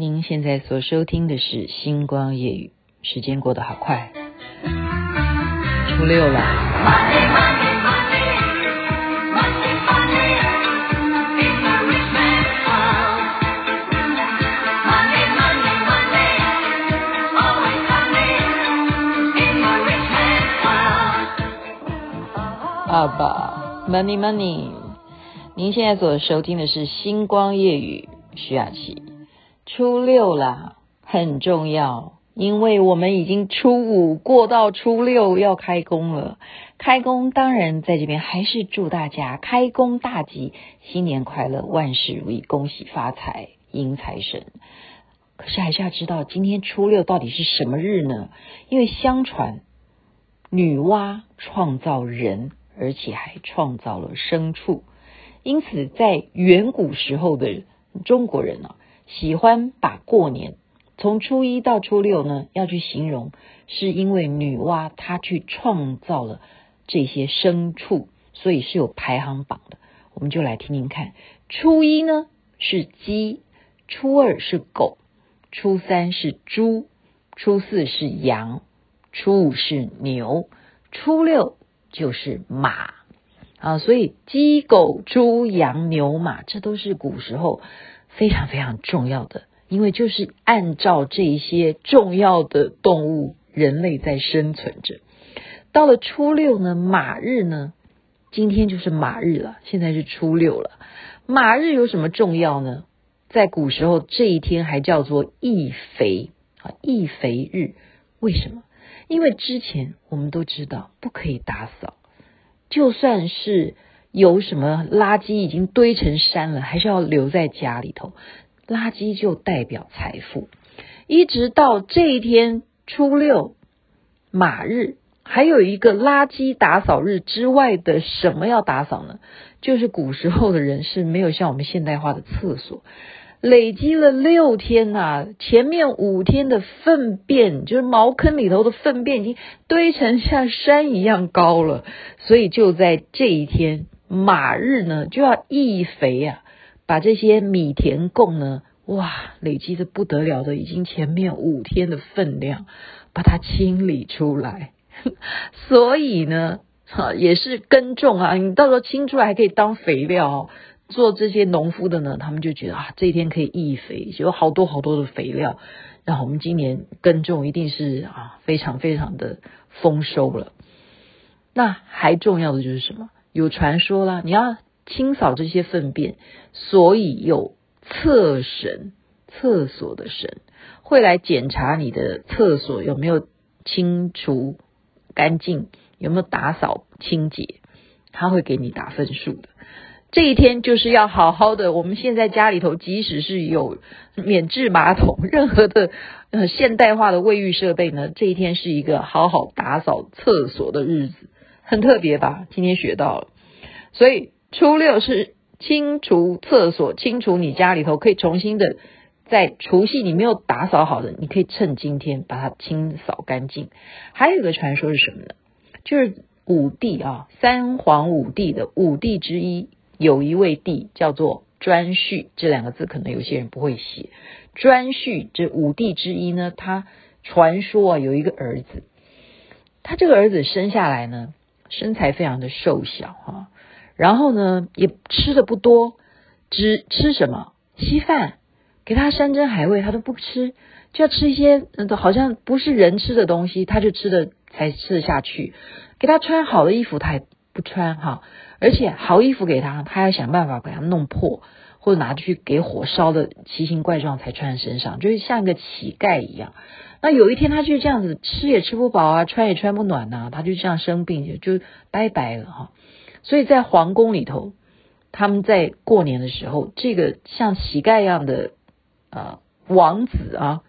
您现在所收听的是《星光夜语》，时间过得好快，初六了。阿爸，Money Money，您现在所收听的是《星光夜语》，徐雅琪。初六啦，很重要，因为我们已经初五过到初六要开工了。开工当然在这边还是祝大家开工大吉，新年快乐，万事如意，恭喜发财，迎财神。可是还是要知道今天初六到底是什么日呢？因为相传女娲创造人，而且还创造了牲畜，因此在远古时候的中国人啊。喜欢把过年从初一到初六呢，要去形容，是因为女娲她去创造了这些牲畜，所以是有排行榜的。我们就来听听看，初一呢是鸡，初二是狗，初三是猪，初四是羊，初五是牛，初六就是马啊。所以鸡、狗、猪、羊、牛、马，这都是古时候。非常非常重要的，因为就是按照这些重要的动物，人类在生存着。到了初六呢，马日呢，今天就是马日了，现在是初六了。马日有什么重要呢？在古时候，这一天还叫做易肥啊，易肥日。为什么？因为之前我们都知道不可以打扫，就算是。有什么垃圾已经堆成山了，还是要留在家里头？垃圾就代表财富。一直到这一天初六马日，还有一个垃圾打扫日之外的什么要打扫呢？就是古时候的人是没有像我们现代化的厕所，累积了六天呐、啊，前面五天的粪便，就是茅坑里头的粪便已经堆成像山一样高了，所以就在这一天。马日呢，就要易肥啊，把这些米田共呢，哇，累积的不得了的，已经前面五天的分量，把它清理出来。所以呢，哈，也是耕种啊，你到时候清出来还可以当肥料哦。做这些农夫的呢，他们就觉得啊，这一天可以易肥，有好多好多的肥料，然后我们今年耕种一定是啊，非常非常的丰收了。那还重要的就是什么？有传说啦，你要清扫这些粪便，所以有厕神，厕所的神会来检查你的厕所有没有清除干净，有没有打扫清洁，他会给你打分数的。这一天就是要好好的。我们现在家里头，即使是有免治马桶，任何的呃现代化的卫浴设备呢，这一天是一个好好打扫厕所的日子。很特别吧？今天学到了，所以初六是清除厕所，清除你家里头可以重新的，在除夕你没有打扫好的，你可以趁今天把它清扫干净。还有一个传说是什么呢？就是五帝啊，三皇五帝的五帝之一，有一位帝叫做顓頊，这两个字可能有些人不会写。顓頊这五帝之一呢，他传说啊有一个儿子，他这个儿子生下来呢。身材非常的瘦小哈，然后呢也吃的不多，只吃什么稀饭，给他山珍海味他都不吃，就要吃一些嗯好像不是人吃的东西，他就吃的才吃得下去。给他穿好的衣服他也不穿哈，而且好衣服给他，他要想办法把它弄破，或者拿去给火烧的奇形怪状才穿在身上，就是像一个乞丐一样。那有一天，他就这样子吃也吃不饱啊，穿也穿不暖呐、他就这样生病，就就拜拜了哈。所以在皇宫里头，他们在过年的时候，这个像乞丐一样的呃王子啊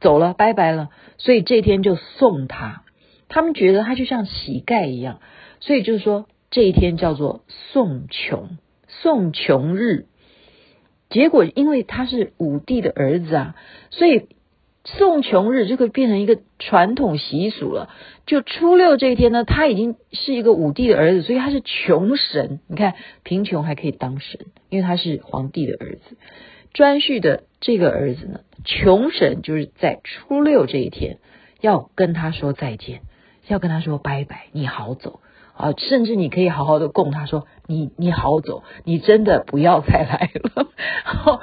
走了，拜拜了，所以这天就送他。他们觉得他就像乞丐一样，所以就是说这一天叫做送穷，送穷日。结果因为他是武帝的儿子啊，所以。送穷日就会变成一个传统习俗了。就初六这一天呢，他已经是一个武帝的儿子，所以他是穷神。你看，贫穷还可以当神，因为他是皇帝的儿子。颛顼的这个儿子呢，穷神就是在初六这一天要跟他说再见，要跟他说拜拜，你好走啊，甚至你可以好好的供他说你你好走，你真的不要再来了。好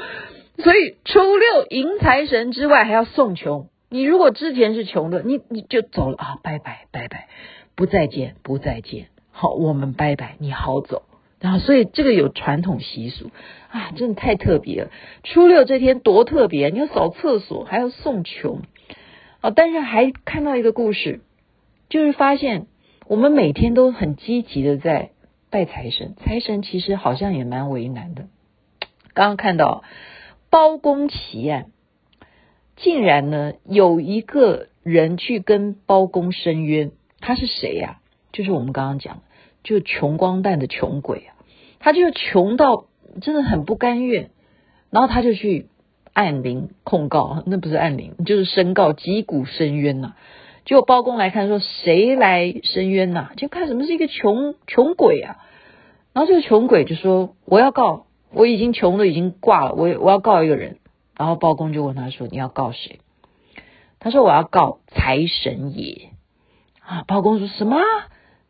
所以初六迎财神之外，还要送穷。你如果之前是穷的，你你就走了啊，拜拜拜拜，不再见不再见，好，我们拜拜，你好走。然后，所以这个有传统习俗啊，真的太特别了。初六这天多特别，你要扫厕所，还要送穷啊！但是还看到一个故事，就是发现我们每天都很积极的在拜财神，财神其实好像也蛮为难的。刚刚看到包公奇案，竟然呢有一个人去跟包公申冤，他是谁呀？就是我们刚刚讲的。就穷光蛋的穷鬼啊，他就穷到真的很不甘愿，然后他就去按铃控告，那不是按铃，就是申告击鼓申冤呐、结果包公来看说，谁来申冤呐、啊？就看什么是一个穷穷鬼啊。然后这个穷鬼就说，我要告，我已经穷的已经挂了，我我要告一个人。然后包公就问他说，你要告谁？他说我要告财神爷啊。包公说什么？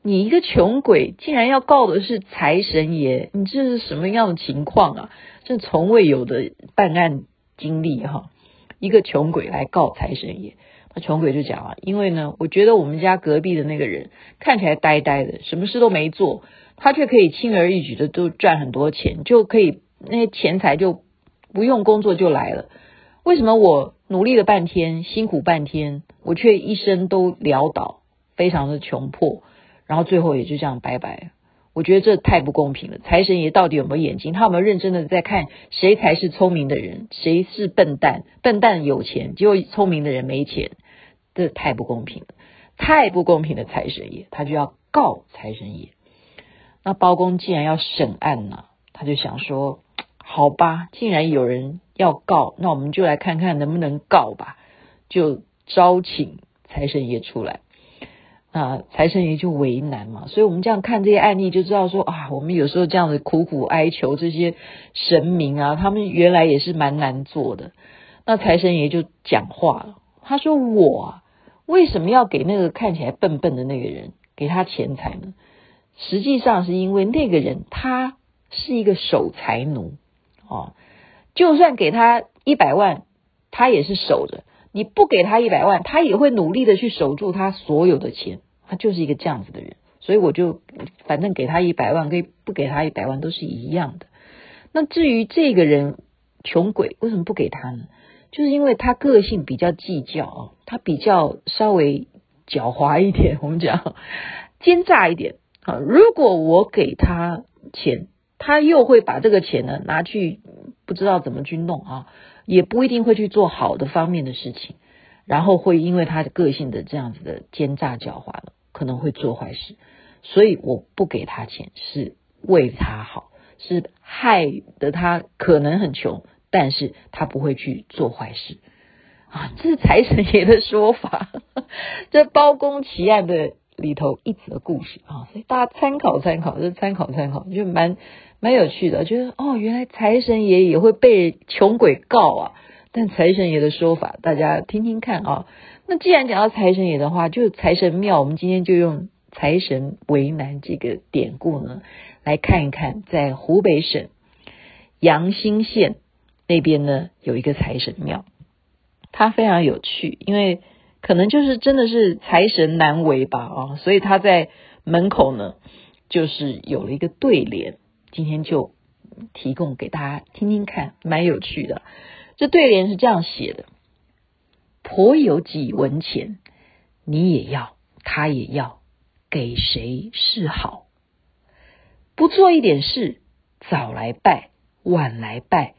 你一个穷鬼，竟然要告的是财神爷，你这是什么样的情况啊？这从未有的办案经历哈！一个穷鬼来告财神爷，穷鬼就讲啊，因为呢，我觉得我们家隔壁的那个人看起来呆呆的，什么事都没做，他却可以轻而易举的都赚很多钱，就可以那些钱财就不用工作就来了。为什么我努力了半天，辛苦半天，我却一生都潦倒，非常的穷迫？然后最后也就这样拜拜，我觉得这太不公平了。财神爷到底有没有眼睛？他有没有认真的在看谁才是聪明的人，谁是笨蛋？笨蛋有钱，结果聪明的人没钱，这太不公平了，太不公平的财神爷，他就要告财神爷。那包公既然要审案呢，他就想说，好吧，既然有人要告，那我们就来看看能不能告吧，就招请财神爷出来。啊，财神爷就为难嘛，所以我们这样看这些案例，就知道说啊，我们有时候这样子苦苦哀求这些神明啊，他们原来也是蛮难做的。那财神爷就讲话了，他说：“我啊，为什么要给那个看起来笨笨的那个人给他钱财呢？实际上是因为那个人他是一个守财奴啊，就算给他一百万，他也是守着。”你不给他一百万，他也会努力的去守住他所有的钱，他就是一个这样子的人，所以我就反正给他一百万，跟不给他一百万都是一样的。那至于这个人穷鬼为什么不给他呢？就是因为他个性比较计较啊，他比较稍微狡猾一点，我们讲 奸诈一点啊。如果我给他钱，他又会把这个钱呢拿去不知道怎么去弄啊。也不一定会去做好的方面的事情，然后会因为他的个性的这样子的奸诈狡猾了，可能会做坏事。所以我不给他钱是为他好，是害得他可能很穷，但是他不会去做坏事啊。这是财神爷的说法，这包公奇案的里头一则故事啊，所以大家参考参考，就参考参考，就蛮。蛮有趣的，觉得哦，原来财神爷也会被穷鬼告啊！但财神爷的说法，大家听听看啊。那既然讲到财神爷的话，就财神庙，我们今天就用财神为难这个典故呢，来看一看，在湖北省阳新县那边呢，有一个财神庙，它非常有趣，因为可能就是真的是财神难为吧啊，所以他在门口呢，就是有了一个对联。今天就提供给大家听听看，蛮有趣的。这对联是这样写的：“婆有几文钱，你也要，他也要，给谁是好？不做一点事，早来拜，晚来拜，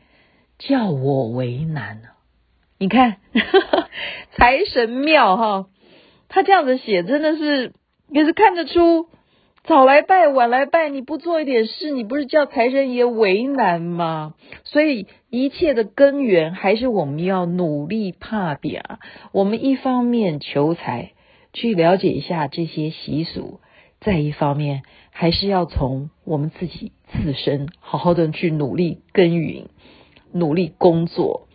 叫我为难。”你看，财神庙哈，他这样子写，真的是也是看得出。早来拜，晚来拜，你不做一点事，你不是叫财神爷为难吗？所以一切的根源还是我们要努力打拼。我们一方面求财，去了解一下这些习俗；再一方面，还是要从我们自己自身好好的去努力耕耘，努力工作。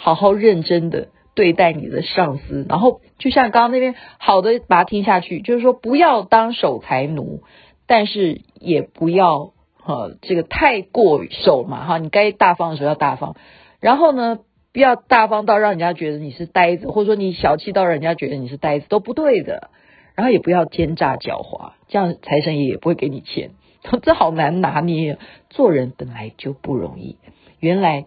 好好认真的对待你的上司，然后就像刚刚那边好的把它听下去，就是说不要当守财奴，但是也不要哈这个太过守嘛哈，你该大方的时候要大方，然后呢不要大方到让人家觉得你是呆子，或者说你小气到让人家觉得你是呆子都不对的，然后也不要奸诈狡猾，这样财神爷也不会给你钱，这好难拿捏，做人本来就不容易，原来。